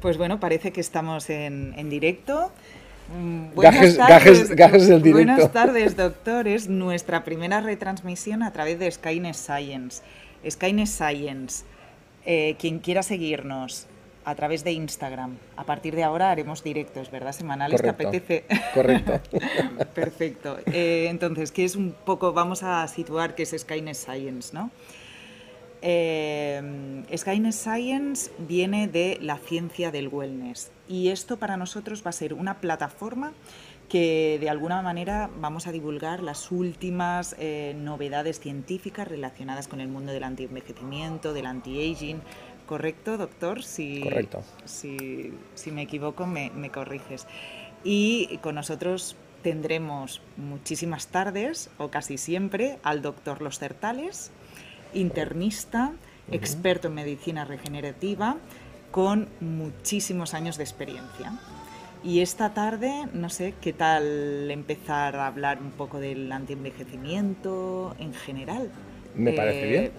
Pues bueno, parece que estamos en, en directo. Mm, buenas tardes, gajes, del directo. Buenas tardes, doctor. Es nuestra primera retransmisión a través de Skynet Science. Skynet Science, eh, quien quiera seguirnos a través de Instagram. A partir de ahora haremos directos, ¿verdad? Semanales, ¿te apetece? Correcto. Perfecto. Eh, entonces, ¿qué es un poco? Vamos a situar qué es Skynet Science, ¿no? Eh, Skynet Science viene de la ciencia del wellness y esto para nosotros va a ser una plataforma que de alguna manera vamos a divulgar las últimas eh, novedades científicas relacionadas con el mundo del antienvejecimiento, del anti-aging. ¿Correcto, doctor? Si, Correcto. Si, si me equivoco, me, me corriges. Y con nosotros tendremos muchísimas tardes, o casi siempre, al doctor Los Certales, internista, experto en medicina regenerativa, con muchísimos años de experiencia. Y esta tarde, no sé, ¿qué tal empezar a hablar un poco del antienvejecimiento en general? Me parece bien. Eh,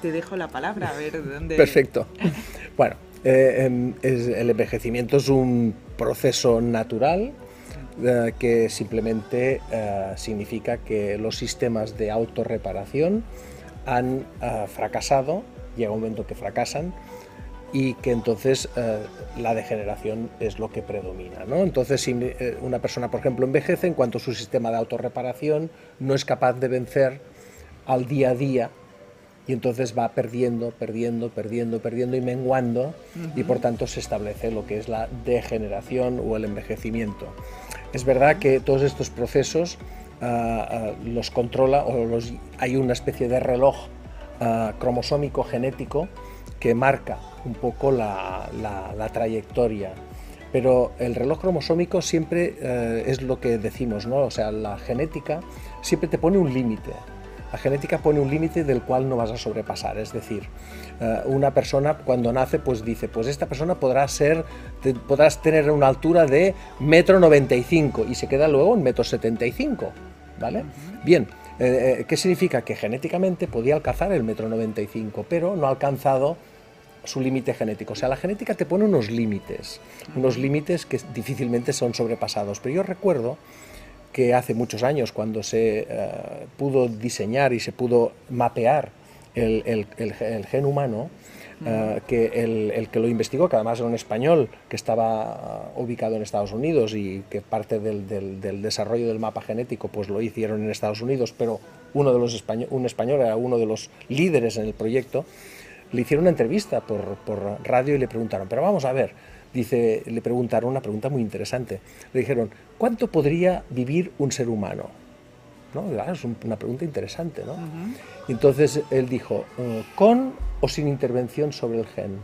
te dejo la palabra, a ver dónde... Perfecto. Bueno, eh, em, el envejecimiento es un proceso natural eh, que simplemente significa que los sistemas de autorreparación han fracasado, llega un momento que fracasan, y que entonces eh, la degeneración es lo que predomina. ¿no? Entonces, si eh, una persona, por ejemplo, envejece, en cuanto su sistema de autorreparación no es capaz de vencer al día a día, y entonces va perdiendo, perdiendo, perdiendo, perdiendo y menguando, y por tanto se establece lo que es la degeneración o el envejecimiento. Es verdad que todos estos procesos ah, ah, los controla o los, hay una especie de reloj ah, cromosómico genético que marca un poco la, trayectoria. Pero el reloj cromosómico siempre eh, es lo que decimos, ¿no? O sea, la genética siempre te pone un límite. La genética pone un límite del cual no vas a sobrepasar. Es decir, eh, una persona cuando nace, pues dice, pues esta persona podrá ser, podrás tener una altura de metro 95 y se queda luego en metro 75, ¿vale? Bien, eh, ¿qué significa? Que genéticamente podía alcanzar el metro 95, pero no ha alcanzado su límite genético. O sea, la genética te pone unos límites, unos límites que difícilmente son sobrepasados. Pero yo recuerdo que hace muchos años, cuando se eh, pudo diseñar y se pudo mapear el, gen humano, eh, que el, que lo investigó, que además era un español que estaba uh, ubicado en Estados Unidos y que parte del, del, desarrollo del mapa genético pues lo hicieron en Estados Unidos, pero uno de los un español era uno de los líderes en el proyecto, le hicieron una entrevista por, por, radio y le preguntaron, pero vamos a ver, dice, le preguntaron una pregunta muy interesante. Le dijeron, ¿cuánto podría vivir un ser humano? ¿No? es una pregunta interesante, ¿no? Entonces él dijo, eh, ¿con o sin intervención sobre el gen?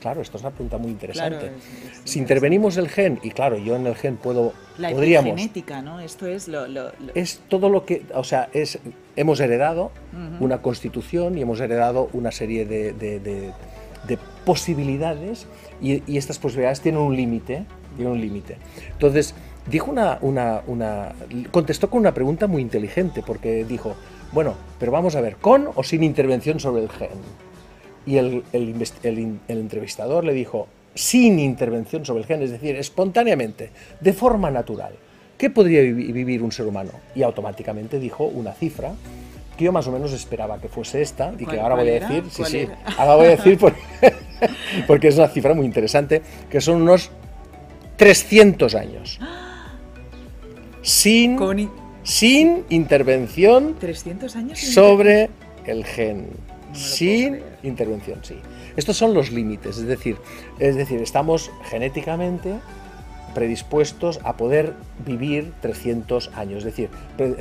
Claro, esto es una pregunta muy interesante. si intervenimos el gen, y claro, yo en el gen puedo, la podríamos... genética, ¿no? Esto es lo, Es todo lo que, o sea, es, hemos heredado una constitución y hemos heredado una serie de, de, posibilidades y, estas posibilidades tienen un límite, tienen un límite. Entonces, dijo una, una, una, contestó con una pregunta muy inteligente, porque dijo, bueno, pero vamos a ver, ¿con o sin intervención sobre el gen? Y el, entrevistador le dijo, sin intervención sobre el gen, es decir, espontáneamente, de forma natural, ¿qué podría vivir un ser humano? Y automáticamente dijo una cifra que yo más o menos esperaba que fuese esta y que ahora voy a decir, sí, sí, ahora voy a decir porque, es una cifra muy interesante, que son unos 300 años. Sin, sin intervención 300 años sobre el gen sin intervención, sí. Estos son los límites, es decir, es decir, estamos genéticamente predispuestos a poder vivir 300 años, es decir,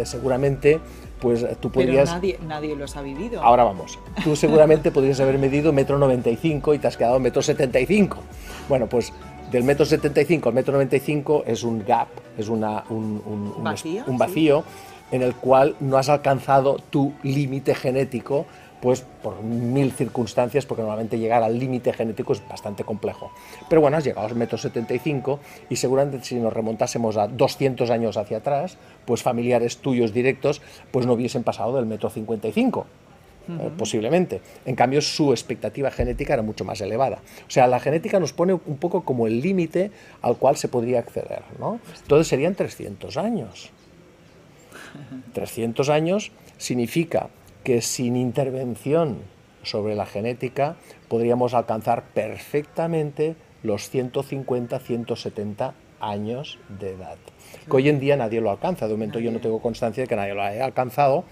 seguramente pues tú podrías... Pero nadie, nadie los ha vivido. Ahora vamos, tú seguramente podrías haber medido metro 95 y te has quedado metro 75. Bueno, pues del metro 75 al metro 95 es un gap, es una, un, vacío, en el cual no has alcanzado tu límite genético pues por mil circunstancias, porque normalmente llegar al límite genético es bastante complejo. Pero bueno, has llegado a metros 75 y seguramente si nos remontásemos a 200 años hacia atrás, pues familiares tuyos directos pues no hubiesen pasado del metro 55. eh, posiblemente. En cambio, su expectativa genética era mucho más elevada. O sea, la genética nos pone un poco como el límite al cual se podría acceder. ¿no? Entonces serían 300 años. 300 años significa que sin intervención sobre la genética podríamos alcanzar perfectamente los 150, 170 años de edad. Que hoy en día nadie lo alcanza, de momento yo no tengo constancia de que nadie lo haya alcanzado,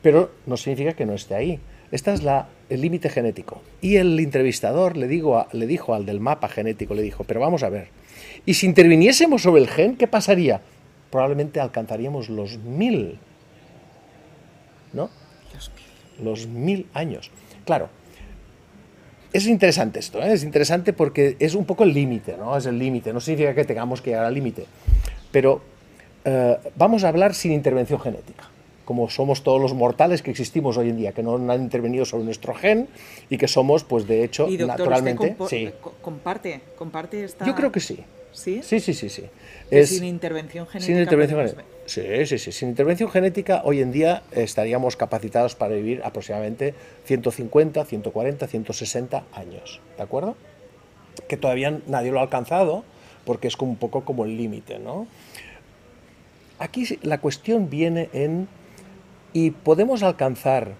pero no significa que no esté ahí. Este es la, el límite genético. Y el entrevistador le, digo le dijo al del mapa genético, le dijo, pero vamos a ver, ¿y si interviniésemos sobre el gen, qué pasaría? Probablemente alcanzaríamos los mil. Los mil años. Claro, es interesante esto, ¿eh? es interesante porque es un poco el límite, ¿no? Es el límite, no significa que tengamos que llegar al límite, pero eh, vamos a hablar sin intervención genética, como somos todos los mortales que existimos hoy en día, que no han intervenido sobre nuestro gen y que somos, pues de hecho, naturalmente... sí. comparte, comparte esta... Yo creo que sí. ¿Sí? Sí, sí, sí, sí. sin intervención genética. Sin intervención genética. Sí, sí, sí. Sin intervención genética, hoy en día estaríamos capacitados para vivir aproximadamente 150, 140, 160 años. ¿De acuerdo? Que todavía nadie lo ha alcanzado porque es como un poco como el límite, ¿no? Aquí la cuestión viene en, ¿y podemos alcanzar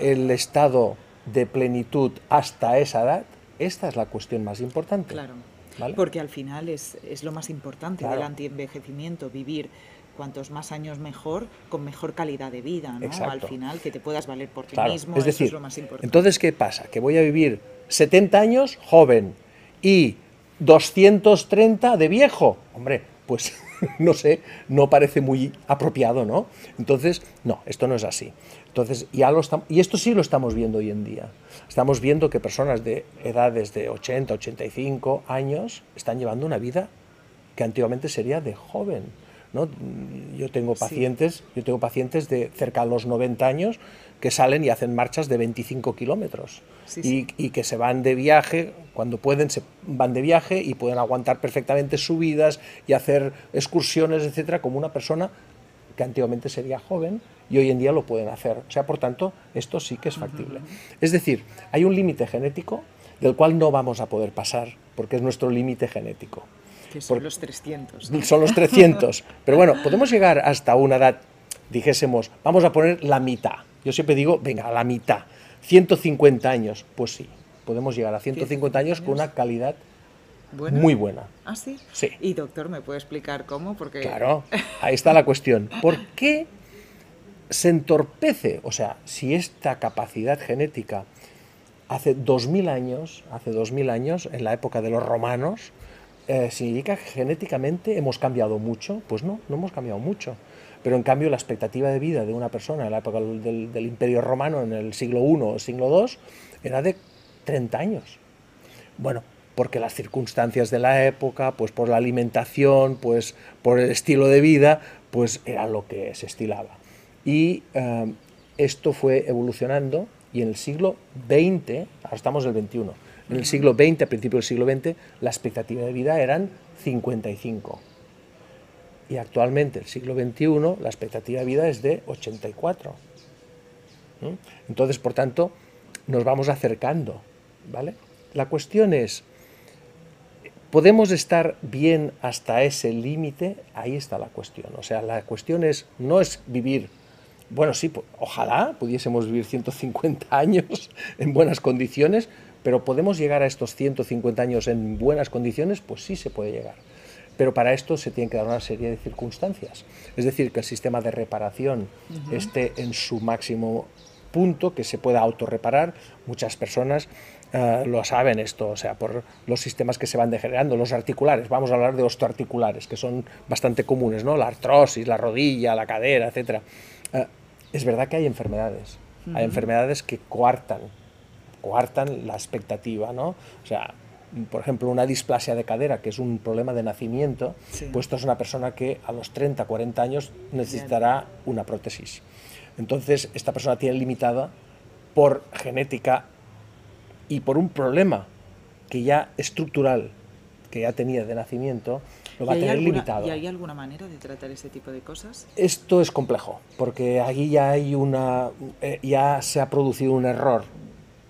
el estado de plenitud hasta esa edad? Esta es la cuestión más importante. Claro. Porque al final es, es lo más importante del antienvejecimiento, vivir cuantos más años mejor, con mejor calidad de vida, ¿no? Al final, que te puedas valer por ti mismo, es decir, es lo más importante. Entonces, ¿qué pasa? Que voy a vivir 70 años joven y 230 de viejo. Hombre, pues no sé, no parece muy apropiado, ¿no? Entonces, no, esto no es así. Entonces, ya lo y esto sí lo estamos viendo hoy en día. Estamos viendo que personas de edades de 80, 85 años están llevando una vida que antiguamente sería de joven. ¿No? Yo tengo pacientes, yo tengo pacientes de cerca de los 90 años que salen y hacen marchas de 25 kilómetros y, y, que se van de viaje, cuando pueden se van de viaje y pueden aguantar perfectamente subidas y hacer excursiones, etcétera, como una persona que antiguamente sería joven y hoy en día lo pueden hacer. O sea, por tanto, esto sí que es factible. Es decir, hay un límite genético del cual no vamos a poder pasar porque es nuestro límite genético. Que son los 300. Son los 300. Pero bueno, podemos llegar hasta una edad, dijésemos, vamos a poner la mitad. Yo siempre digo, venga, la mitad. 150 años. Pues sí, podemos llegar a 150 años con una calidad muy buena. ¿Ah, sí? Sí. Y doctor, ¿me puede explicar cómo? Porque... Claro, ahí está la cuestión. ¿Por qué se entorpece? O sea, si esta capacidad genética hace 2000 años, hace 2000 años, en la época de los romanos, eh, ¿significa que genéticamente hemos cambiado mucho? Pues no, no hemos cambiado mucho. Pero en cambio la expectativa de vida de una persona en la época del, del Imperio Romano, en el siglo I o siglo II, era de 30 años. Bueno, porque las circunstancias de la época, pues por la alimentación, pues por el estilo de vida, pues era lo que se estilaba. Y eh, esto fue evolucionando y en el siglo XX, ahora estamos en el XXI, en el siglo XX, a principios del siglo XX, la expectativa de vida eran 55. Y actualmente, el siglo XXI, la expectativa de vida es de 84. Entonces, por tanto, nos vamos acercando. ¿vale? La cuestión es, ¿Podemos estar bien hasta ese límite? Ahí está la cuestión. O sea, la cuestión es, no es vivir, bueno, sí, ojalá pudiésemos vivir 150 años en buenas condiciones, pero ¿podemos llegar a estos 150 años en buenas condiciones? Pues sí se puede llegar. Pero para esto se tienen que dar una serie de circunstancias. Es decir, que el sistema de reparación esté en su máximo punto, que se pueda autorreparar. Muchas personas eh, lo saben esto, o sea, por los sistemas que se van degenerando, los articulares, vamos a hablar de osteoarticulares, que son bastante comunes, ¿no? La artrosis, la rodilla, la cadera, etc. Eh, es verdad que hay enfermedades, hay enfermedades que coartan, coartan la expectativa, ¿no? O sea, por ejemplo, una displasia de cadera, que es un problema de nacimiento, pues esto es una persona que a los 30, 40 años necesitará una prótesis. Entonces, esta persona tiene limitada por genética y por un problema que ya estructural, que ya tenía de nacimiento, lo va a ¿Y hay tener alguna- limitado. ¿Y hay alguna manera de tratar ese tipo de cosas? Esto es complejo, porque aquí ya hay una, eh, ya se ha producido un error,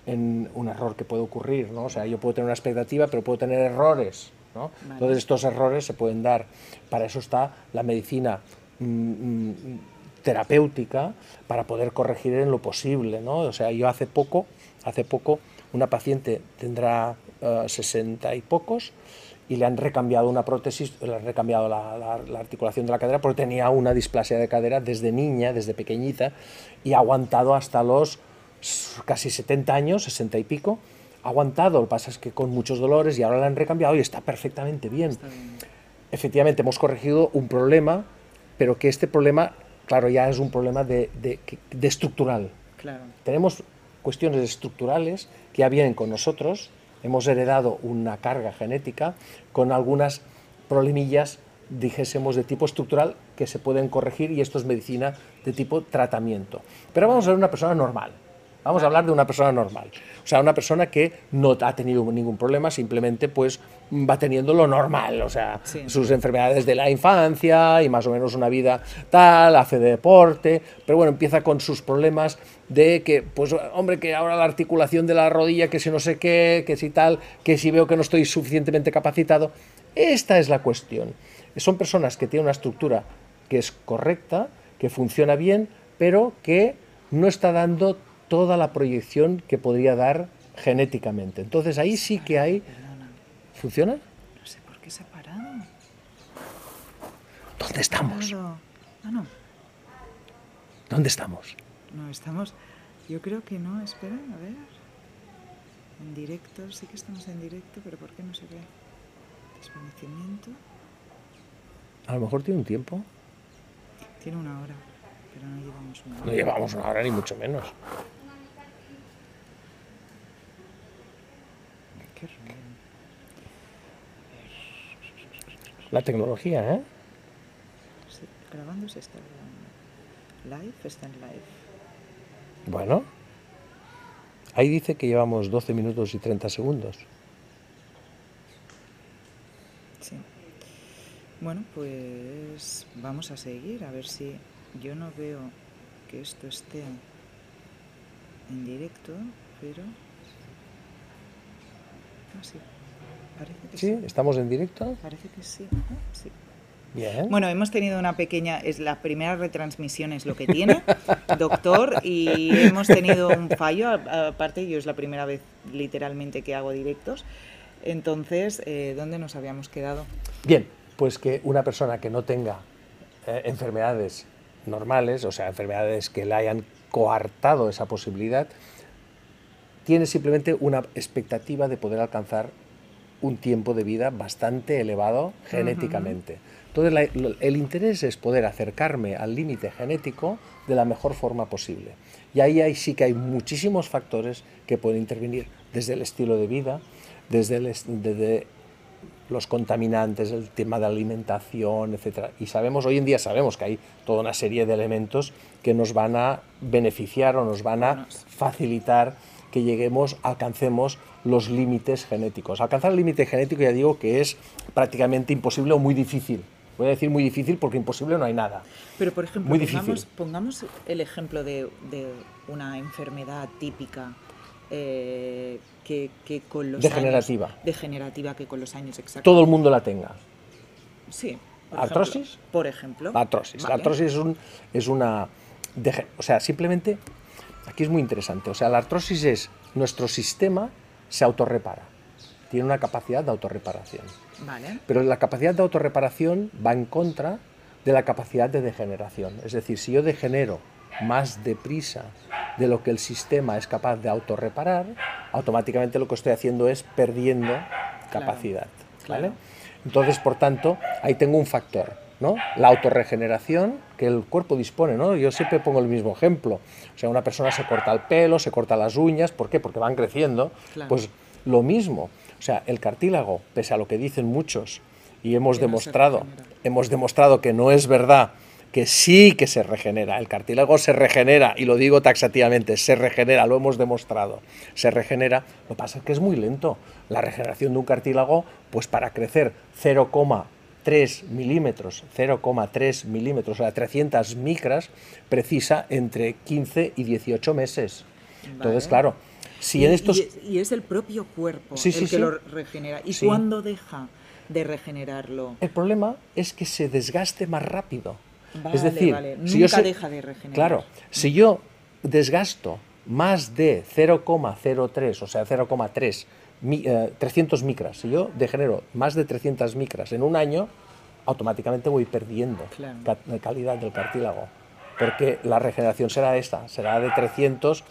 en un error que puede ocurrir, ¿no? O sea, yo puedo tener una expectativa, pero puedo tener errores, ¿no? Vale. Entonces estos errores se pueden dar. Para eso está la medicina mm, mm, terapéutica para poder corregir en lo posible, ¿no? O sea, yo hace poco, hace poco, una paciente tendrá eh, 60 y pocos y le han recambiado una prótesis, le han recambiado la, la- la articulación de la cadera porque tenía una displasia de cadera desde niña, desde pequeñita, y ha aguantado hasta los casi 70 años, 60 y pico. Ha aguantado, lo que pasa es que con muchos dolores y ahora la han recambiado y está perfectamente bien. Está bien. Efectivamente, hemos corregido un problema, pero que este problema, claro, ya es un problema de, de estructural. Claro. Tenemos cuestiones estructurales que ya vienen con nosotros, hemos heredado una carga genética con algunas problemillas, dijésemos, de tipo estructural que se pueden corregir y esto es medicina de tipo tratamiento. Pero vamos a ver una persona normal. Vamos a hablar de una persona normal. O sea, una persona que no ha tenido ningún problema, simplemente pues va teniendo lo normal, o sea, Sí. sus enfermedades de la infancia y más o menos una vida tal, hace deporte, pero bueno, empieza con sus problemas de que, pues hombre, que ahora la articulación de la rodilla, que si no sé qué, que si tal, que si veo que no estoy suficientemente capacitado. Esta es la cuestión. Son personas que tienen una estructura que es correcta, que funciona bien, pero que no está dando toda la proyección que podría dar genéticamente. Entonces ahí sí que hay... ¿Funciona? no sé por qué se ha parado. ¿Dónde estamos? Ah, no. ¿Dónde estamos? No, estamos. Yo creo que no, espera, a ver. En directo, sí que estamos en directo, pero ¿por qué no se ve? Desvanecimiento. A lo mejor tiene un tiempo. Tiene una hora, pero no llevamos una hora. No llevamos una hora ni mucho menos. La tecnología, ¿eh? Sí, grabando se está grabando. Live está en live. Bueno. Ahí dice que llevamos 12 minutos y 30 segundos. Sí. Bueno, pues vamos a seguir, a ver si yo no veo que esto esté en directo, pero... Sí. Parece que ¿Sí? sí. ¿Estamos en directo? Parece que sí. Sí. Bien. Bueno, hemos tenido una pequeña, es la primera retransmisión es lo que tiene, doctor, y hemos tenido un fallo, aparte yo es la primera vez literalmente que hago directos, entonces, eh, ¿dónde nos habíamos quedado? Bien, pues que una persona que no tenga eh, enfermedades normales, o sea, enfermedades que le hayan coartado esa posibilidad, tiene simplemente una expectativa de poder alcanzar un tiempo de vida bastante elevado genéticamente. Entonces, la- el interés es poder acercarme al límite genético de la mejor forma posible. Y ahí hay, sí que hay muchísimos factores que pueden intervenir, desde el estilo de vida, desde, el es- desde los contaminantes, el tema de alimentación, etcétera. Y sabemos, hoy en día sabemos que hay toda una serie de elementos que nos van a beneficiar o nos van a facilitar que lleguemos, alcancemos los límites genéticos. Alcanzar el límite genético ya digo que es prácticamente imposible o muy difícil. Voy a decir muy difícil porque imposible no hay nada. Pero, por ejemplo, Muy pongamos, el ejemplo de, de una enfermedad típica eh, que, que con los Degenerativa. años... Degenerativa, que con los años exactos... Todo el mundo la tenga. Sí. por ¿Artrosis? ejemplo. por ejemplo. Artrosis. Vale. artrosis es, un, es una... dege- o sea, simplemente, aquí es muy interesante, o sea, la artrosis es nuestro sistema se autorrepara, tiene una capacidad de autorreparación. Vale. Pero la capacidad de autorreparación va en contra de la capacidad de degeneración. Es decir, si yo degenero más deprisa de lo que el sistema es capaz de autorreparar, automáticamente lo que estoy haciendo es perdiendo capacidad. ¿vale? claro. Entonces, por tanto, ahí tengo un factor, ¿no? La autorregeneración que el cuerpo dispone, ¿no? Yo siempre pongo el mismo ejemplo. O sea, una persona se corta el pelo, se corta las uñas, ¿por qué? Porque van creciendo. Claro. Pues lo mismo. O sea, el cartílago, pese a lo que dicen muchos, y hemos Que demostrado, hemos demostrado que no es verdad, que sí que se regenera. El cartílago se regenera, y lo digo taxativamente, se regenera, lo hemos demostrado. Se regenera, lo que pasa es que es muy lento. La regeneración de un cartílago, pues para crecer 3 milímetros, 0,3 milímetros, o sea, 300 micras, precisa entre 15 y 18 meses. Entonces, Vale. claro, si y, en estos... y- es el propio cuerpo Sí, el sí, que sí. lo regenera. ¿Y cuándo deja de regenerarlo? El problema es que se desgaste más rápido. Vale, es decir, vale. si yo Nunca deja de regenerar. Claro, si yo desgasto más de 0,03, o sea, 0,3, mi- eh, 300 micras, si yo degenero más de 300 micras en un año, automáticamente voy perdiendo Claro. ca- calidad del cartílago. Porque la regeneración será esta, será de 300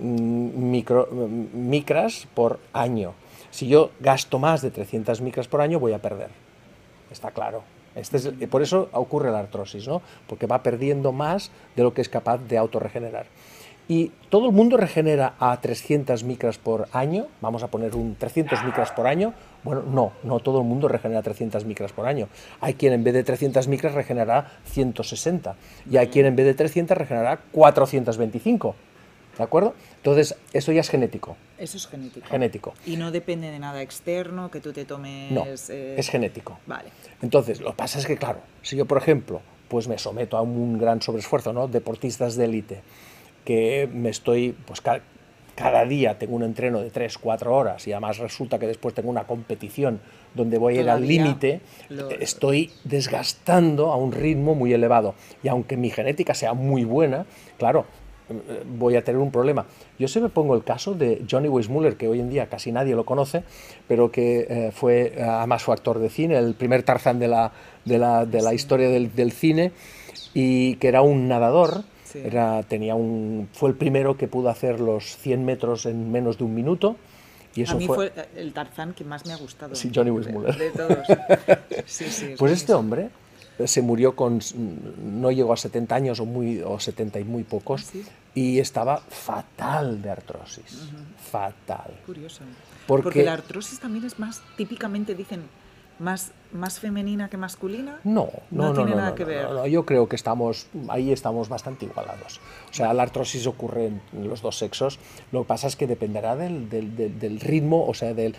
mm, micro- mm, micras por año. Si yo gasto más de 300 micras por año, voy a perder. Está claro. Este es el- por eso ocurre la artrosis, ¿no? Porque va perdiendo más de lo que es capaz de autorregenerar. Y todo el mundo regenera a 300 micras por año, vamos a poner un 300 micras por año. Bueno, no, no todo el mundo regenera 300 micras por año. Hay quien en vez de 300 micras regenerará 160 y hay quien en vez de 300 regenerará 425. ¿De acuerdo? Entonces, eso ya es genético. Eso es genético. Genético. Y no depende de nada externo, que tú te tomes... No, eh, es genético. Vale. Entonces, lo que pasa es que, claro, si yo, por ejemplo, pues me someto a un gran sobreesfuerzo, ¿no? Deportistas de élite, que me estoy, pues ca- cada día tengo un entreno de 3, 4 horas y además resulta que después tengo una competición donde voy a ir al límite, lo- estoy desgastando a un ritmo muy elevado. Y aunque mi genética sea muy buena, claro, eh, voy a tener un problema. Yo se me pongo el caso de Johnny Weissmuller, que hoy en día casi nadie lo conoce, pero que eh, fue eh, además su actor de cine, el primer Tarzán de la, de la, de la historia del, del cine, y que era un nadador. Sí. Era, tenía un, fue el primero que pudo hacer los 100 metros en menos de un minuto. Y eso a mí fue, fue, el Tarzán que más me ha gustado. Sí, Johnny de- Weissmuller. De, todos. Sí, sí, es Pues este hombre se murió con, no llegó a 70 años o, muy, o 70 y muy pocos, Ah, sí? y estaba fatal de artrosis, fatal. Curioso. Porque- Porque la artrosis también es más, típicamente dicen, más, más femenina que masculina. No, no, No no, tiene no, nada no, que ver. Yo creo que estamos ahí estamos bastante igualados. O sea, la artrosis ocurre en los dos sexos. Lo que pasa es que dependerá del, del- del- del ritmo, o sea, del,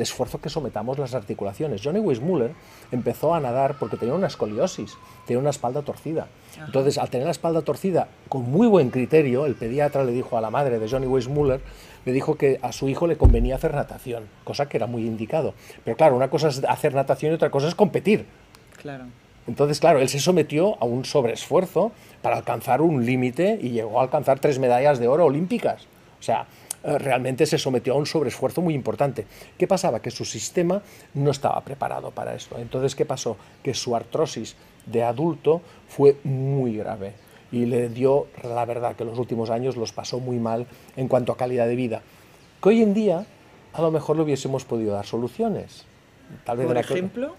esfuerzo que sometamos las articulaciones. Johnny Weissmuller empezó a nadar porque tenía una escoliosis, tenía una espalda torcida. Entonces, al tener la espalda torcida, con muy buen criterio, el pediatra le dijo a la madre de Johnny Weissmuller, le dijo que a su hijo le convenía hacer natación, cosa que era muy indicado. Pero claro, una cosa es hacer natación y otra cosa es competir. Claro. Entonces, claro, él se sometió a un sobreesfuerzo para alcanzar un límite y llegó a alcanzar tres medallas de oro olímpicas. O sea, eh, realmente se sometió a un sobreesfuerzo muy importante. ¿Qué pasaba? Que su sistema no estaba preparado para esto. Entonces, ¿qué pasó? Que su artrosis de adulto fue muy grave y le dio, la verdad, que los últimos años los pasó muy mal en cuanto a calidad de vida. Que hoy en día a lo mejor le hubiésemos podido dar soluciones. Tal vez Por ejemplo,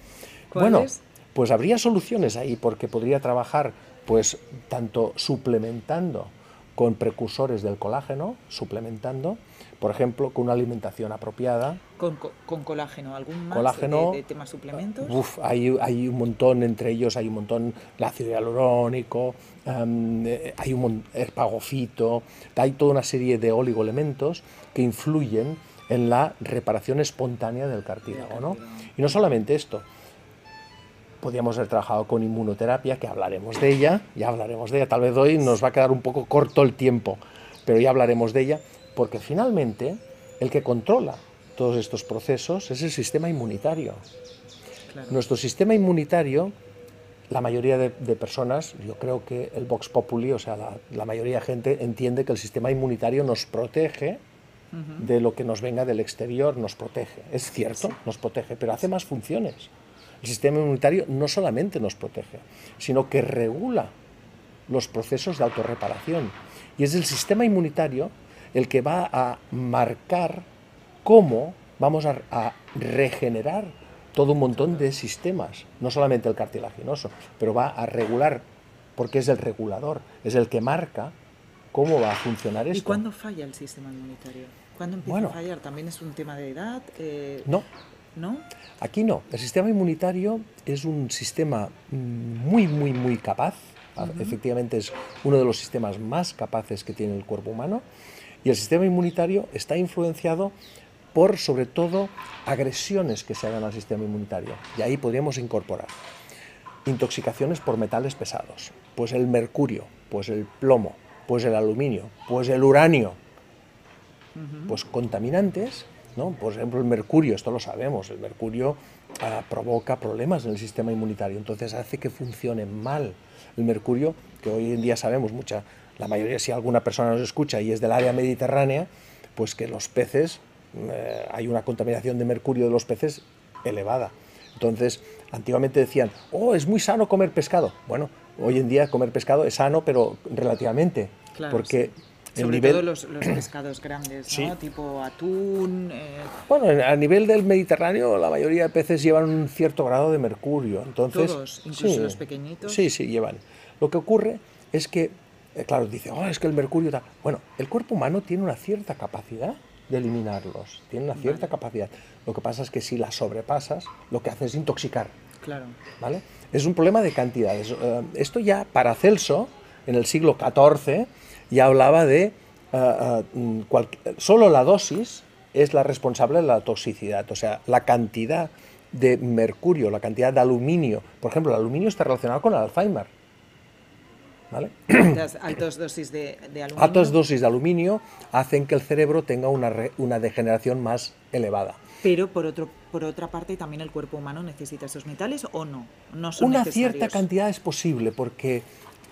bueno, pues habría soluciones ahí porque podría trabajar pues tanto suplementando con precursores del colágeno, suplementando, por ejemplo, con una alimentación apropiada. Con, co- con colágeno, ¿algún más Colágeno, de, de temas suplementos? Uf, hay, hay un montón, entre ellos hay un montón, el ácido hialurónico, em, eh, hay un espagofito, hay toda una serie de oligoelementos que influyen en la reparación espontánea del cartílago. ¿no? Y no solamente esto, podríamos haber trabajado con inmunoterapia, que hablaremos de ella, ya hablaremos de ella, tal vez hoy nos va a quedar un poco corto el tiempo, pero ya hablaremos de ella, porque finalmente el que controla todos estos procesos es el sistema inmunitario. Claro. Nuestro sistema inmunitario, la mayoría de, de personas, yo creo que el Vox Populi, o sea, la, la mayoría de gente entiende que el sistema inmunitario nos protege de lo que nos venga del exterior, nos protege. Es cierto, nos protege, pero hace más funciones. El sistema inmunitario no solamente nos protege, sino que regula los procesos de autorreparación. Y es el sistema inmunitario el que va a marcar cómo vamos a, a regenerar todo un montón de sistemas, no solamente el cartilaginoso, pero va a regular, porque es el regulador, es el que marca cómo va a funcionar esto. ¿Y cuándo falla el sistema inmunitario? ¿Cuándo empieza Bueno. a fallar? ¿También es un tema de edad? Eh, No, ¿No? Aquí no. El sistema inmunitario es un sistema muy, muy, muy capaz. Efectivamente es uno de los sistemas más capaces que tiene el cuerpo humano. Y el sistema inmunitario está influenciado por sobre todo agresiones que se hagan al sistema inmunitario. Y ahí podríamos incorporar intoxicaciones por metales pesados, pues el mercurio, pues el plomo, pues el aluminio, pues el uranio, pues contaminantes, ¿no? Por ejemplo, el mercurio, esto lo sabemos, el mercurio ah, provoca problemas en el sistema inmunitario, entonces hace que funcione mal. El mercurio, que hoy en día sabemos mucha, la mayoría, si alguna persona nos escucha y es del área mediterránea, pues que los peces, eh, hay una contaminación de mercurio de los peces elevada. Entonces, antiguamente decían, oh, es muy sano comer pescado. Bueno, hoy en día comer pescado es sano, pero relativamente. porque el nivel... todo los, pescados grandes, ¿no? Tipo atún. Eh, bueno, a nivel del Mediterráneo, la mayoría de peces llevan un cierto grado de mercurio. Entonces, Todos, incluso los pequeñitos. Sí, sí, llevan. Lo que ocurre es que, claro, dice, oh, es que el mercurio. está Bueno, el cuerpo humano tiene una cierta capacidad de eliminarlos, tiene una cierta capacidad. Lo que pasa es que si la sobrepasas, lo que hace es intoxicar. Claro. ¿Vale? Es un problema de cantidades. Eh, esto ya para Celso, en el siglo XIV, ya hablaba de eh, eh, solo la dosis es la responsable de la toxicidad, o sea, la cantidad de mercurio, la cantidad de aluminio. Por ejemplo, el aluminio está relacionado con el Alzheimer. ¿Vale? Altas dosis de, aluminio. Altas dosis de aluminio hacen que el cerebro tenga una, una degeneración más elevada. Pero por, otro, por otra parte, también el cuerpo humano necesita esos metales o no. no son Una cierta cantidad es posible porque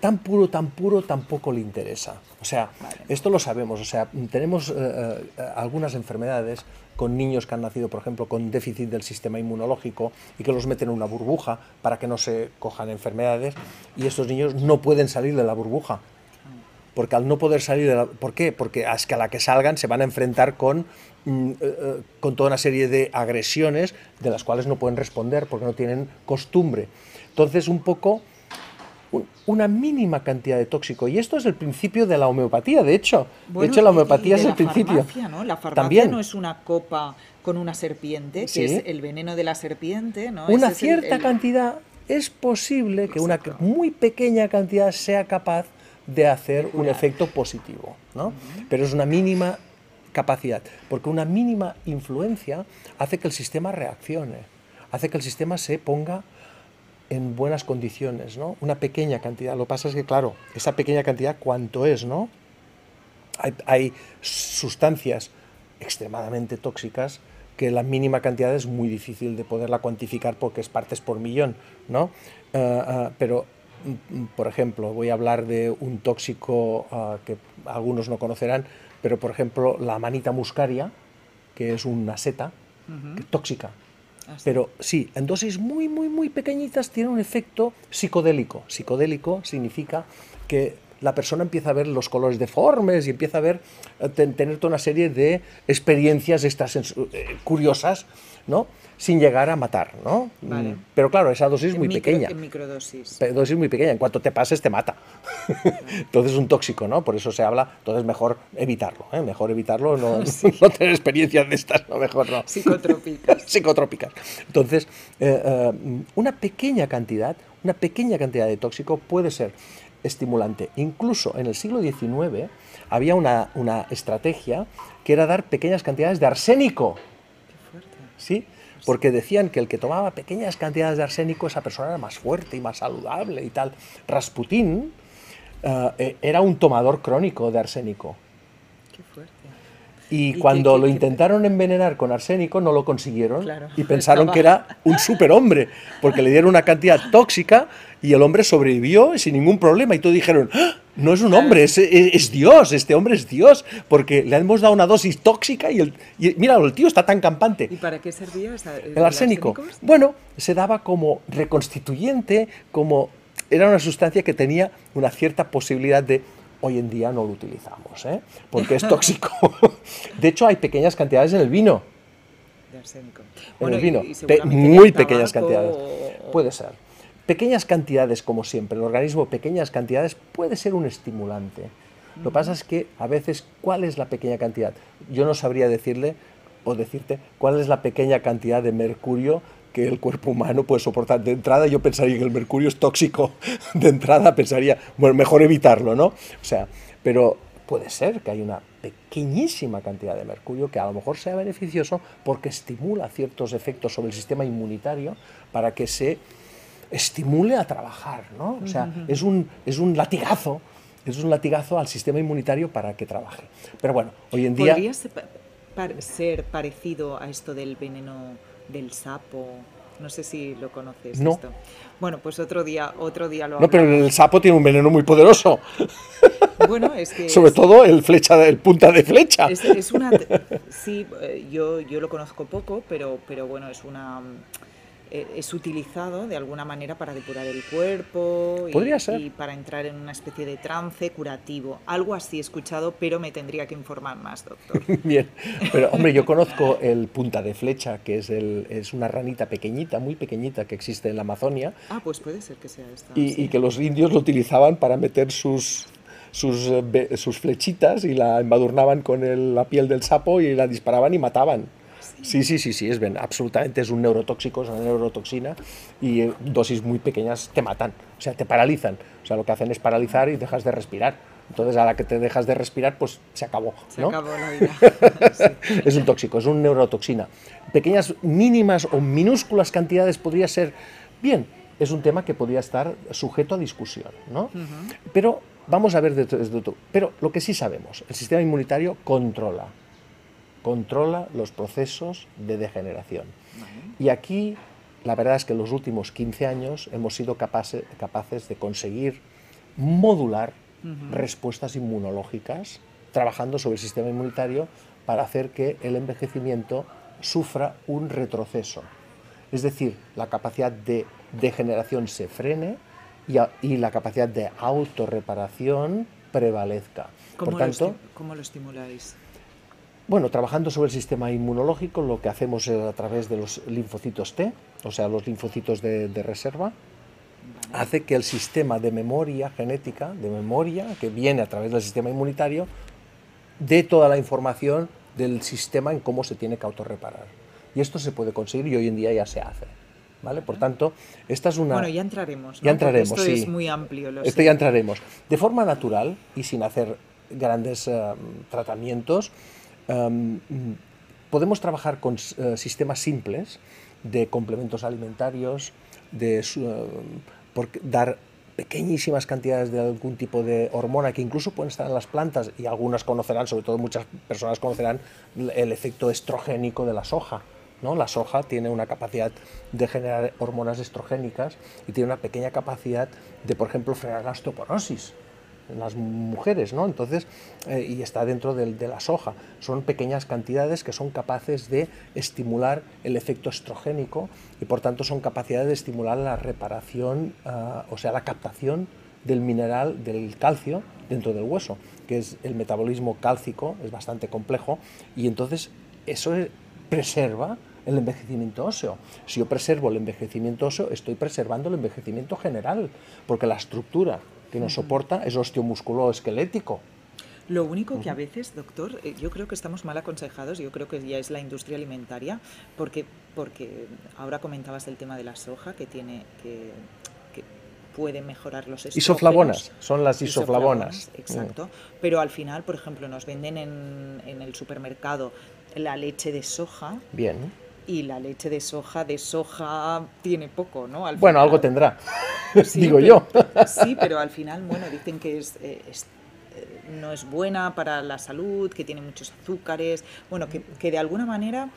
tan puro, tan puro tampoco le interesa. O sea, esto lo sabemos. O sea, tenemos eh, eh, algunas enfermedades con niños que han nacido, por ejemplo, con déficit del sistema inmunológico y que los meten en una burbuja para que no se cojan enfermedades y estos niños no pueden salir de la burbuja porque al no poder salir de la... ¿Por qué? Porque es que a la que salgan se van a enfrentar con, mm, eh, con toda una serie de agresiones de las cuales no pueden responder porque no tienen costumbre. Entonces, un poco una mínima cantidad de tóxico. Y esto es el principio de la homeopatía, de hecho. de hecho, la homeopatía es el principio. ¿no? La farmacia También. no es una copa con una serpiente, que es el veneno de la serpiente. ¿no? Una cierta cantidad es posible que una muy pequeña cantidad sea capaz de hacer un efecto positivo, ¿no? Pero es una mínima capacidad, porque una mínima influencia hace que el sistema reaccione, hace que el sistema se ponga en buenas condiciones, ¿no? Una pequeña cantidad. Lo que pasa es que, claro, esa pequeña cantidad, ¿cuánto es, no? Hay, hay sustancias extremadamente tóxicas que la mínima cantidad es muy difícil de poderla cuantificar porque es partes por millón, ¿no? Eh, eh, pero por ejemplo, voy a hablar de un tóxico ah, que algunos no conocerán, pero por ejemplo la manita muscaria, que es una seta tóxica. Ah, pero sí, en dosis muy, muy, muy pequeñitas tiene un efecto psicodélico. Psicodélico significa que la persona empieza a ver los colores deformes y empieza a ver, tener toda una serie de experiencias estas eh, curiosas, ¿no? sin llegar a matar, ¿no? Mm, pero claro, esa dosis es muy pequeña. En microdosis. Dosis muy pequeña, en cuanto te pases te mata. entonces es un tóxico, ¿no? Por eso se habla, entonces mejor evitarlo, ¿eh? Mejor evitarlo, no, no, tener experiencias de estas, no, mejor no. Psicotrópicas. Psicotrópicas. Entonces, eh, eh, una pequeña cantidad, una pequeña cantidad de tóxico puede ser estimulante. Incluso en el siglo XIX había una, una estrategia que era dar pequeñas cantidades de arsénico. Qué fuerte. ¿Sí? porque decían que el que tomaba pequeñas cantidades de arsénico, esa persona era más fuerte y más saludable y tal. Rasputín eh, eh, era un tomador crónico de arsénico. Qué fuerte. Y, cuando lo intentaron envenenar con arsénico no lo consiguieron y pensaron que era un superhombre, porque le dieron una cantidad tóxica y el hombre sobrevivió sin ningún problema y todos dijeron, ¡Ah! no es un hombre, es, Dios, este hombre es Dios, porque le hemos dado una dosis tóxica y, el, mira, el tío está tan campante. ¿Y para qué servía el, arsénico? Bueno, se daba como reconstituyente, como era una sustancia que tenía una cierta posibilidad de hoy en día no lo utilizamos, ¿eh? porque es tóxico. de hecho, hay pequeñas cantidades en el vino. De arsénico. En el vino, muy pequeñas cantidades. Puede ser. Pequeñas cantidades, como siempre, el organismo, pequeñas cantidades, puede ser un estimulante. Lo que pasa es que a veces, ¿cuál es la pequeña cantidad? Yo no sabría decirle o decirte cuál es la pequeña cantidad de mercurio que el cuerpo humano puede soportar. De entrada yo pensaría que el mercurio es tóxico. De entrada pensaría, bueno, mejor evitarlo, ¿no? O sea, pero puede ser que hay una pequeñísima cantidad de mercurio que a lo mejor sea beneficioso porque estimula ciertos efectos sobre el sistema inmunitario para que se estimule a trabajar, ¿no? O sea, es, un, es un latigazo, es un latigazo al sistema inmunitario para que trabaje. Pero bueno, hoy en día... ¿Podría ser parecido a esto del veneno del sapo? No sé si lo conoces no. esto. Bueno, pues otro día, otro día lo No, pero el sapo tiene un veneno muy poderoso. Bueno, es que... Sobre todo el flecha, el punta de flecha. Es, una... Sí, eh, yo, yo lo conozco poco, pero, pero bueno, es una es utilizado de alguna manera para depurar el cuerpo y, para entrar en una especie de trance curativo. Algo así he escuchado, pero me tendría que informar más, doctor. Bien, pero hombre, yo conozco el punta de flecha, que es, el, es una ranita pequeñita, muy pequeñita, que existe en la Amazonia. Ah, pues puede ser que sea esta. Y, y que los indios lo utilizaban para meter sus, sus, eh, sus flechitas y la embadurnaban con la piel del sapo y la disparaban y mataban. Sí, sí, sí, sí, es bien, absolutamente es un neurotóxico, es una neurotoxina y eh, dosis muy pequeñas te matan, o sea, te paralizan. O sea, lo que hacen es paralizar y dejas de respirar. Entonces, a la que te dejas de respirar, pues se acabó. Se acabó la vida. Es un tóxico, es un neurotoxina. Pequeñas, mínimas o minúsculas cantidades podría ser, bien, es un tema que podría estar sujeto a discusión, ¿no? Pero vamos a ver desde otro. Pero lo que sí sabemos, el sistema inmunitario controla controla los procesos de degeneración. Y aquí la verdad es que en los últimos 15 años hemos sido capaces, capaces de conseguir modular respuestas inmunológicas trabajando sobre el sistema inmunitario para hacer que el envejecimiento sufra un retroceso. Es decir, la capacidad de degeneración se frene y, y la capacidad de autorreparación prevalezca. Por tanto, ¿Cómo lo estimuláis? Bueno, trabajando sobre el sistema inmunológico, lo que hacemos es a través de los linfocitos T, o sea, los linfocitos de, reserva, hace que el sistema de memoria genética, de memoria, que viene a través del sistema inmunitario, dé toda la información del sistema en cómo se tiene que autorreparar. Y esto se puede conseguir y hoy en día ya se hace. ¿Vale? Por tanto, esta es una... Bueno, ya entraremos. Ya entraremos, esto sí. es muy amplio. Lo esto ya entraremos. De forma natural y sin hacer grandes eh, tratamientos, Em, podemos trabajar con eh, sistemas simples de complementos alimentarios, de por dar pequeñísimas cantidades de algún tipo de hormona que incluso pueden estar en las plantas y algunas conocerán, sobre todo muchas personas conocerán el efecto estrogénico de la soja. ¿no? La soja tiene una capacidad de generar hormonas estrogénicas y tiene una pequeña capacidad de, por ejemplo, frenar la osteoporosis las mujeres, ¿no? Entonces, eh, y está dentro de, la soja. Son pequeñas cantidades que son capaces de estimular el efecto estrogénico y por tanto son capaces de estimular la reparación, ah, o sea, la captación del mineral, del calcio dentro del hueso, que es el metabolismo cálcico, es bastante complejo, y entonces eso preserva el envejecimiento óseo. Si yo preservo el envejecimiento óseo, estoy preservando el envejecimiento general, porque la estructura que nos soporta es esquelético. Lo único que a veces, doctor, eh, yo creo que estamos mal aconsejados, yo creo que ya es la industria alimentaria, porque, porque ahora comentabas el tema de la soja, que tiene que, puede mejorar los estrógenos. Isoflavonas, son las isoflavonas. exacto. Pero al final, por ejemplo, nos venden en, en el supermercado la leche de soja. Bien y la leche de soja de soja tiene poco, ¿no? bueno, algo tendrá, digo yo. sí, pero al final, bueno, dicen que es, eh, eh, no es buena para la salud, que tiene muchos azúcares, bueno, que, que de alguna manera...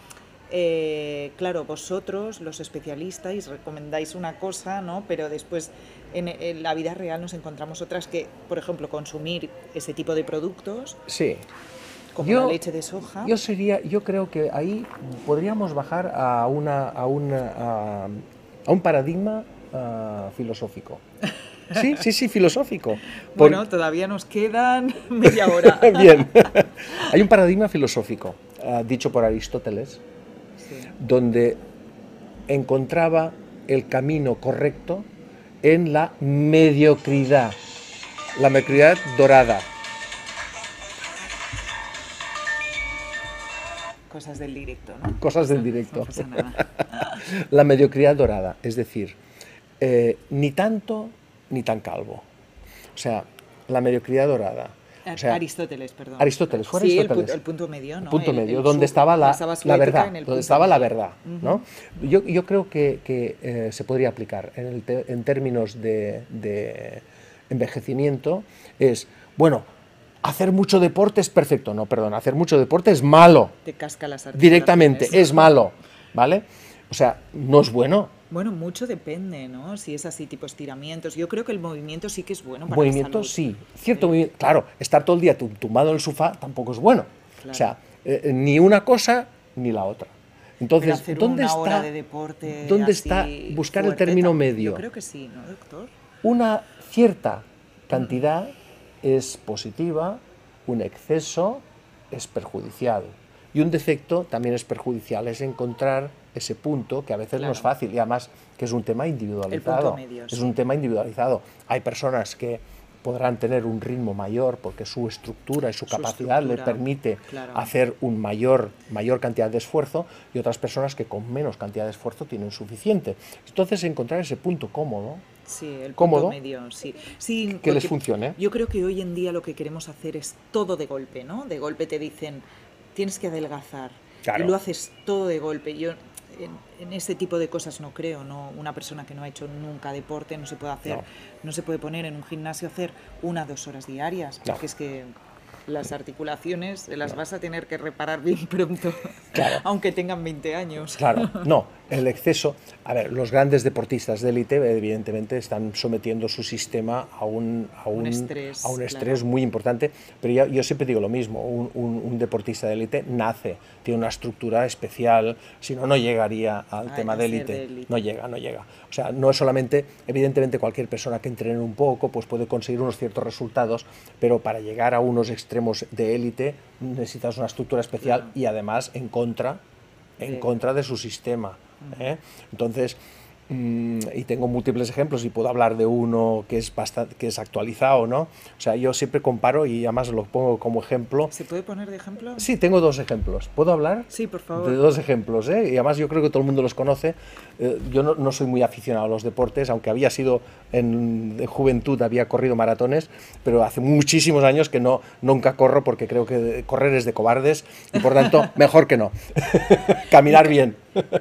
Eh, claro, vosotros, los especialistas, recomendáis una cosa, ¿no? Pero después en, en, la vida real nos encontramos otras que, por ejemplo, consumir ese tipo de productos. Sí como yo, la leche de soja. Yo sería, yo creo que ahí podríamos bajar a una, a una, a, un paradigma uh, filosófico. Sí, sí, sí, filosófico. Bueno, todavía nos quedan media hora. Bien. Hay un paradigma filosófico, uh, dicho por Aristóteles, sí. donde encontraba el camino correcto en la mediocridad, la mediocridad dorada. Cosas del directo, ¿no? Cosas del directo. la mediocridad dorada, es decir, eh, ni tanto ni tan calvo. O sea, la mediocridad dorada. O sea, Aristóteles, perdón. Aristóteles, fue Sí, el, Aristóteles. pu- el punto medio, ¿no? El punto El- medio, el donde estaba la, verdad, en el donde estaba la verdad, ¿no? Yo, yo creo que, que, eh, se podría aplicar en, el te- en términos de, de envejecimiento, es, bueno, hacer mucho deporte es perfecto, no, perdón, hacer mucho deporte es malo, Te casca las articulaciones. directamente, es malo, ¿vale? O sea, no es bueno. Bueno, mucho depende, ¿no? Si es así, tipo estiramientos. Yo creo que el movimiento sí que es bueno para Movimiento, la salud. sí. Cierto movimiento. Claro, estar todo el día tum- tumbado en el sofá tampoco es bueno. Claro. O sea, eh, ni una cosa ni la otra. Pero Entonces, hacer ¿dónde una está, hora de deporte ¿dónde así está buscar fuerte el término medio? Yo creo que sí, ¿no, doctor? Una cierta cantidad es positiva, un exceso es perjudicial. Y un defecto también es perjudicial, es encontrar ese punto que a veces no es Claro. fácil y además que es un tema individualizado. medio, es un tema individualizado. Hay personas que podrán tener un ritmo mayor porque su estructura y su, Su capacidad le permite claro. hacer un mayor, mayor cantidad de esfuerzo y otras personas que con menos cantidad de esfuerzo tienen suficiente. Entonces encontrar ese punto cómodo Sí, el Cómodo. punto medio, sí. sí que les funcione. Yo creo que hoy en día lo que queremos hacer es todo de golpe, ¿no? De golpe te dicen, tienes que adelgazar. Claro. Y lo haces todo de golpe. Yo en, en ese tipo de cosas no creo, ¿no? Una persona que no ha hecho nunca deporte no se puede hacer, No. no, se puede poner en un gimnasio a hacer una dos horas diarias, No. porque es que las articulaciones las vas a tener que reparar bien pronto, Claro. aunque tengan 20 años. Claro, no, el exceso. A ver, los grandes deportistas de élite, evidentemente, están sometiendo su sistema a un, a Un un, estrés, a un estrés claro. muy importante. Pero ya- yo siempre digo lo mismo: un, un- deportista de élite nace, tiene una estructura especial, si no, no llegaría al tema de élite. No llega, no llega. O sea, no es solamente, evidentemente, cualquier persona que entrene un poco, pues puede conseguir unos ciertos resultados, pero para llegar a unos extremos de élite necesitas una estructura especial y además en contra en Sí. contra de su sistema. ¿eh? Entonces, y tengo múltiples ejemplos y puedo hablar de uno que es bastante, que es actualizado, ¿no? O sea, yo siempre comparo y además lo pongo como ejemplo. ¿Se puede poner de ejemplo? Sí, tengo dos ejemplos. ¿Puedo hablar? Sí, por favor. De dos ejemplos, ¿eh? Y además yo creo que todo el mundo los conoce. Eh, yo no, no soy muy aficionado a los deportes, aunque había sido en, juventud, había corrido maratones, pero hace muchísimos años que no, nunca corro porque creo que correr es de cobardes y por tanto mejor que no. Caminar bien.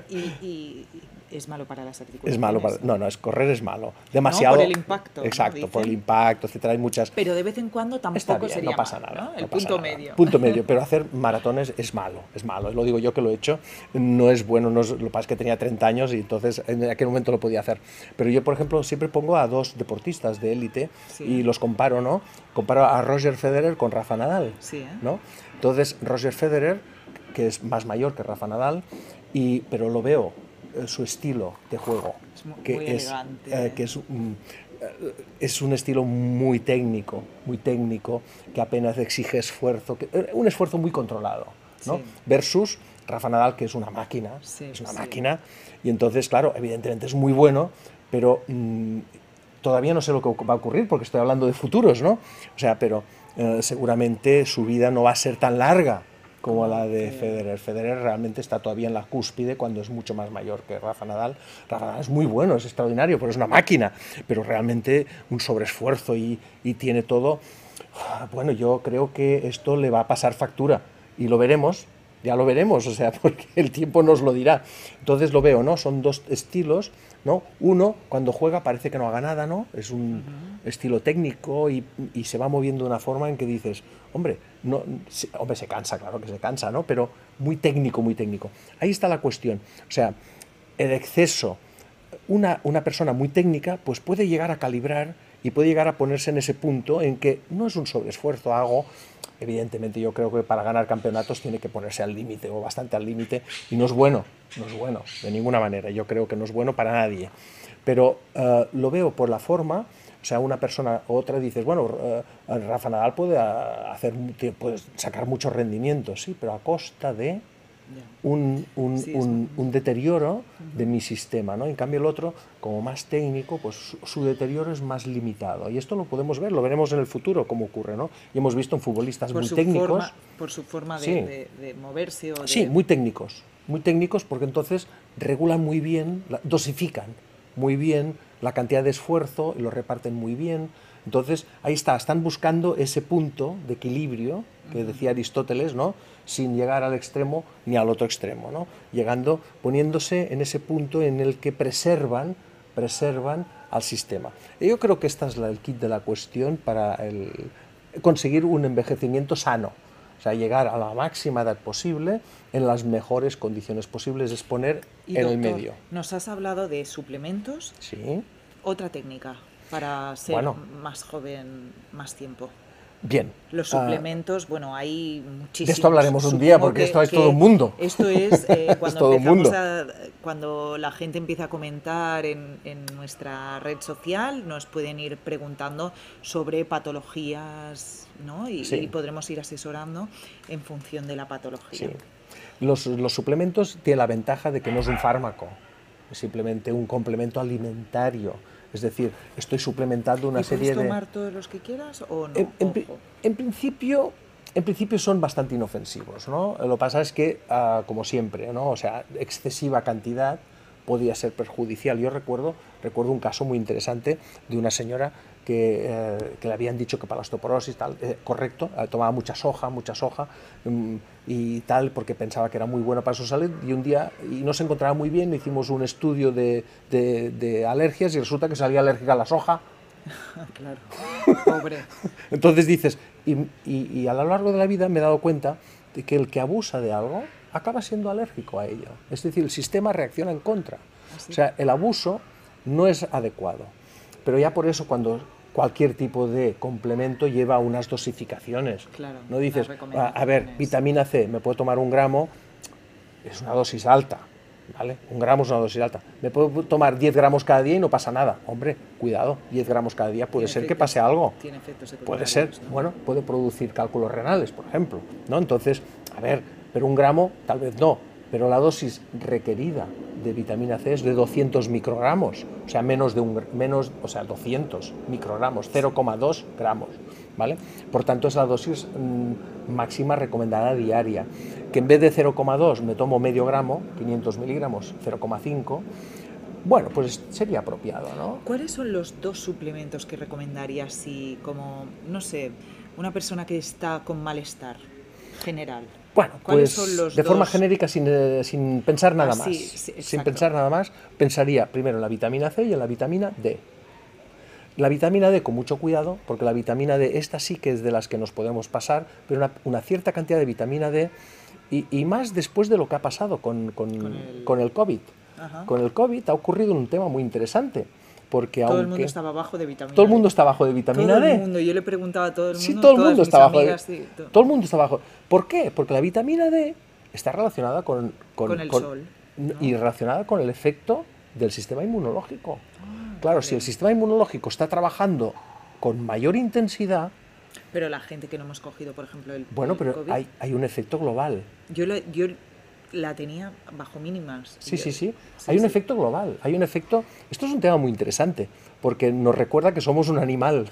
Y, y es malo para las articulaciones. Es malo para... No, no, es correr es malo. Demasiado... por el impacto, ¿no? Exacto, por el impacto, etcétera. Hay muchas... Pero de vez en cuando tampoco Está bien, sería no pasa malo, nada. ¿no? El no punto nada. medio. Punto medio, pero hacer maratones es malo, es malo. Lo digo yo que lo he hecho, no es bueno, no es- lo que pasa es que tenía 30 años y entonces en aquel momento lo podía hacer. Pero yo, por ejemplo, siempre pongo a dos deportistas de élite Sí. y los comparo, ¿no? Comparo a Roger Federer con Rafa Nadal, Sí, ¿eh? ¿no? Entonces, Roger Federer, que es más mayor que Rafa Nadal, y, pero lo veo, su estilo de juego, Es mu- que muy es, eh, ¿eh? que es mm, eh, es un estilo muy técnico, muy técnico, que apenas exige esfuerzo, que- eh, un esfuerzo muy controlado, ¿no? Sí. Versus Rafa Nadal, que es una máquina, Sí, es una sí. máquina, y entonces, claro, evidentemente es muy bueno, pero mm, todavía no sé lo que va a ocurrir, porque estoy hablando de futuros, ¿no? O sea, pero eh, seguramente su vida no va a ser tan larga como la de Federer. Federer realmente está todavía en la cúspide cuando es mucho más mayor que Rafa Nadal. Rafa Nadal es muy bueno, es extraordinario, pero es una máquina, pero realmente un sobreesfuerzo y, y tiene todo. Bueno, yo creo que esto le va a pasar factura y lo veremos, ya lo veremos, o sea, porque el tiempo nos lo dirá. Entonces lo veo, ¿no? Son dos estilos, ¿no? Uno, cuando juega parece que no haga nada, ¿no? Es un estilo técnico y, y se va moviendo de una forma en que dices, hombre, no, se- hombre, se cansa, claro que se cansa, ¿no? Pero muy técnico, muy técnico. Ahí está la cuestión. O sea, el exceso, una, una persona muy técnica, pues puede llegar a calibrar y puede llegar a ponerse en ese punto en que no es un sobreesfuerzo, hago, evidentemente yo creo que para ganar campeonatos tiene que ponerse al límite o bastante al límite y no es bueno, no es bueno, de ninguna manera, yo creo que no es bueno para nadie. Pero eh, lo veo por la forma, o sea, una persona u otra dices, bueno, eh, Rafa Nadal puede, ah, hacer, puede sacar muchos rendimientos, sí, pero a costa de un, un- Sí, un- un deterioro de mi sistema, ¿no? En cambio el otro, como más técnico, pues su, su deterioro es más limitado. Y esto lo podemos ver, lo veremos en el futuro cómo ocurre, ¿no? Y hemos visto en futbolistas Por muy su, técnicos. forma, por su forma de, Sí. de- de moverse o de... Sí, muy técnicos, muy técnicos porque entonces regulan muy bien, dosifican muy bien la cantidad de esfuerzo, lo reparten muy bien, Entonces, ahí está, están buscando ese punto de equilibrio que decía Aristóteles, ¿no? sin llegar al extremo ni al otro extremo, ¿no? llegando, poniéndose en ese punto en el que preservan, preservan al sistema. Y yo creo que esta es la, el kit de la cuestión para el, conseguir un envejecimiento sano, o sea, llegar a la máxima edad posible en las mejores condiciones posibles, es poner Y, en el medio. Nos has hablado de suplementos, Sí. otra técnica para ser Bueno. más joven más tiempo. Bien. Los Ah, suplementos, bueno, hay muchísimos. De esto hablaremos un día, porque que- esto es todo un mundo. Esto es eh, cuando todo empezamos mundo. a- cuando la gente empieza a comentar en, en nuestra red social, nos pueden ir preguntando sobre patologías, ¿no? Y, Sí. y podremos ir asesorando en función de la patología. Sí. Los, los suplementos tienen la ventaja de que no es un fármaco, es simplemente un complemento alimentario. Es decir, estoy suplementando una ¿Y serie puedes de... tomar todos los que quieras o no? En principio, en principio son bastante inofensivos, ¿no? Lo que pasa es que, ah, como siempre, ¿no? O sea, excesiva cantidad podía ser perjudicial. Yo recuerdo, recuerdo un caso muy interesante de una señora que, eh, que le habían dicho que para la osteoporosis, tal, eh, correcto, eh, tomaba mucha soja, mucha soja mm, y tal, porque pensaba que era muy buena para su salud, y un día, y no se encontraba muy bien, hicimos un estudio de, de- de alergias y resulta que salía alérgica a la soja, claro. Pobre. entonces dices, y, y- y a lo largo de la vida me he dado cuenta de que el que abusa de algo acaba siendo alérgico a ello. Es decir, el sistema reacciona en contra. Así. O sea, el abuso no es adecuado. Pero ya por eso cuando cualquier tipo de complemento lleva unas dosificaciones. Claro, no dices, "Ah, a ver, recomendaciones". vitamina C, me puedo tomar un gramo, es una dosis alta. ¿Vale? Un gramo es una dosis alta. Me puedo tomar 10 gramos cada día y no pasa nada. Hombre, cuidado, 10 gramos cada día puede ser que pase algo. Tiene efectos Puede ser, ¿no? bueno, puede producir cálculos renales, por ejemplo, ¿no? Entonces, a ver, pero un gramo tal vez no, pero la dosis requerida de vitamina C es de 200 microgramos, o sea, menos de un menos, o sea, 200 microgramos, 0,2 gramos, ¿vale? Por tanto, es la dosis mm, máxima recomendada diaria, que en vez de 0,2 me tomo medio gramo, 500 miligramos, 0,5, bueno, pues sería apropiado, ¿no? ¿Cuáles son los dos suplementos que recomendarías si, como, no sé, una persona que está con malestar general? Bueno, ¿Cuáles pues son los de forma genérica, sin, eh, sin pensar nada Ah, más. sí, sí, sin pensar nada más, pensaría primero en la vitamina C y en la vitamina D. La vitamina D con mucho cuidado, porque la vitamina D, esta sí que es de las que nos podemos pasar, pero una, una cierta cantidad de vitamina D, y, y más después de lo que ha pasado con, con- Con el- con el COVID. Ajá. Con el COVID ha ocurrido un tema muy interesante, porque Todo el mundo estaba bajo de vitamina todo el D. mundo está bajo de vitamina todo D. el mundo, yo le preguntaba a todo el mundo. Sí, todo el mundo está bajo. de, sí, todo el mundo está bajo. ¿Por qué? Porque la vitamina D está relacionada con, Con el sol, ¿no? y relacionada con el efecto del sistema inmunológico. claro, si el sistema inmunológico está trabajando con mayor intensidad, Pero la gente que no hemos cogido, por ejemplo, el bueno, el pero COVID, hay, hay un efecto global. yo, la, yo la tenía bajo mínimas. Sí, sí, sí. sí, Hay un sí. efecto global. Hay un efecto. Esto es un tema muy interesante porque nos recuerda que somos un animal.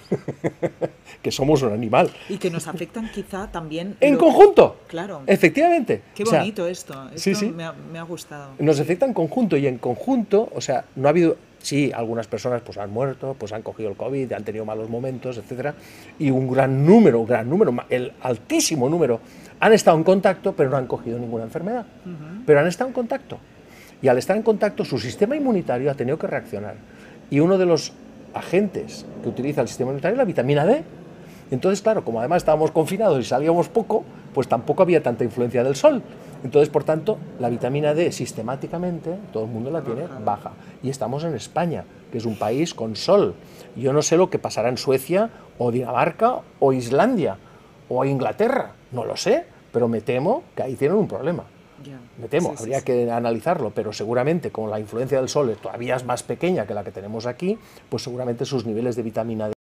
que somos un animal. Y que nos afectan quizá también... En lo- conjunto. Claro. Efectivamente. Qué O sea, bonito esto. Esto sí, sí. Me, ha, me ha gustado. nos afecta en conjunto y en conjunto, o sea, no ha habido, sí, algunas personas pues han muerto, pues han cogido el COVID, han tenido malos momentos, etcétera, y un gran número, un gran número, el altísimo número, han estado en contacto, pero no han cogido ninguna enfermedad, pero han estado en contacto. Y al estar en contacto, su sistema inmunitario ha tenido que reaccionar. Y uno de los agentes que utiliza el sistema inmunitario es la vitamina D. Entonces, claro, como además estábamos confinados y salíamos poco, pues tampoco había tanta influencia del sol. Entonces, por tanto, la vitamina D sistemáticamente todo el mundo la tiene baja. Y estamos en España, que es un país con sol. Yo no sé lo que pasará en Suecia o Dinamarca o Islandia o Inglaterra, no lo sé, pero me temo que ahí tienen un problema. Me temo, Sí, habría sí. que analizarlo, pero seguramente con la influencia del sol todavía es más pequeña que la que tenemos aquí, pues seguramente sus niveles de vitamina D